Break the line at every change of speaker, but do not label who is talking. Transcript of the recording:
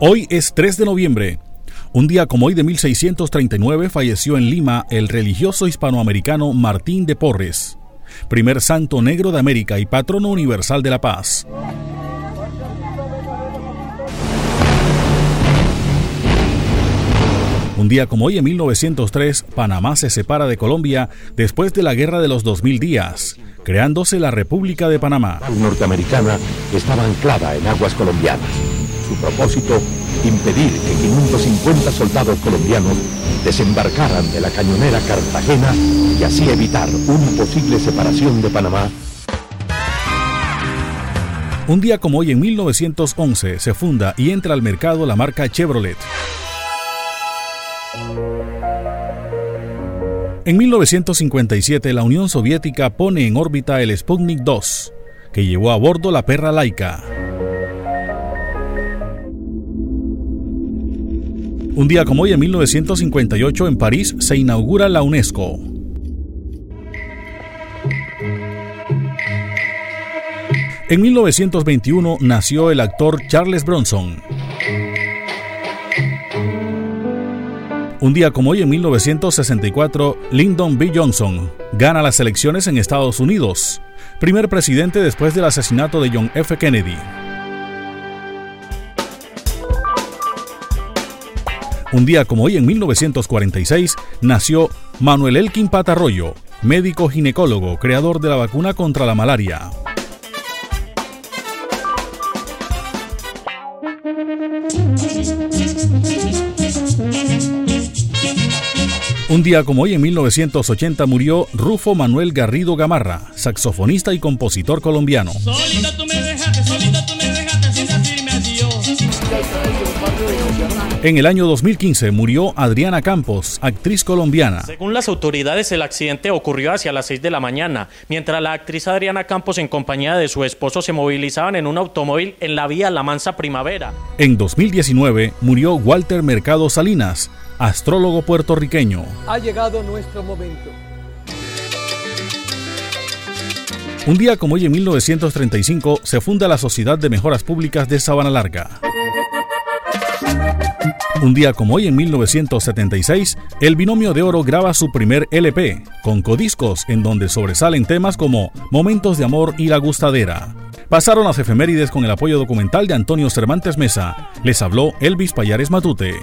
Hoy es 3 de noviembre. Un día como hoy de 1639 falleció en Lima el religioso hispanoamericano Martín de Porres, primer santo negro de América y patrono universal de la paz. Un día como hoy en 1903, Panamá se separa de Colombia después de la Guerra de los 2000 días, creándose la República de Panamá.
La norteamericana estaba anclada en aguas colombianas. Su propósito, impedir que 550 soldados colombianos desembarcaran de la cañonera Cartagena y así evitar una posible separación de Panamá.
Un día como hoy en 1911 se funda y entra al mercado la marca Chevrolet. En 1957 la Unión Soviética pone en órbita el Sputnik 2, que llevó a bordo la perra laica. Un día como hoy, en 1958, en París, se inaugura la UNESCO. En 1921 nació el actor Charles Bronson. Un día como hoy, en 1964, Lyndon B. Johnson gana las elecciones en Estados Unidos, primer presidente después del asesinato de John F. Kennedy. Un día como hoy, en 1946, nació Manuel Elkin Patarroyo, médico ginecólogo, creador de la vacuna contra la malaria. Un día como hoy, en 1980, murió Rufo Manuel Garrido Gamarra, saxofonista y compositor colombiano. En el año 2015 murió Adriana Campos, actriz colombiana.
Según las autoridades, el accidente ocurrió hacia las 6 de la mañana, mientras la actriz Adriana Campos en compañía de su esposo se movilizaban en un automóvil en la vía La Mansa Primavera.
En 2019 murió Walter Mercado Salinas, astrólogo puertorriqueño.
Ha llegado nuestro momento.
Un día como hoy en 1935 se funda la Sociedad de Mejoras Públicas de Sabana Larga. Un día como hoy en 1976, el binomio de oro graba su primer LP, con codiscos en donde sobresalen temas como Momentos de Amor y La Gustadera. Pasaron las efemérides con el apoyo documental de Antonio Cervantes Mesa. Les habló Elvis Payares Matute.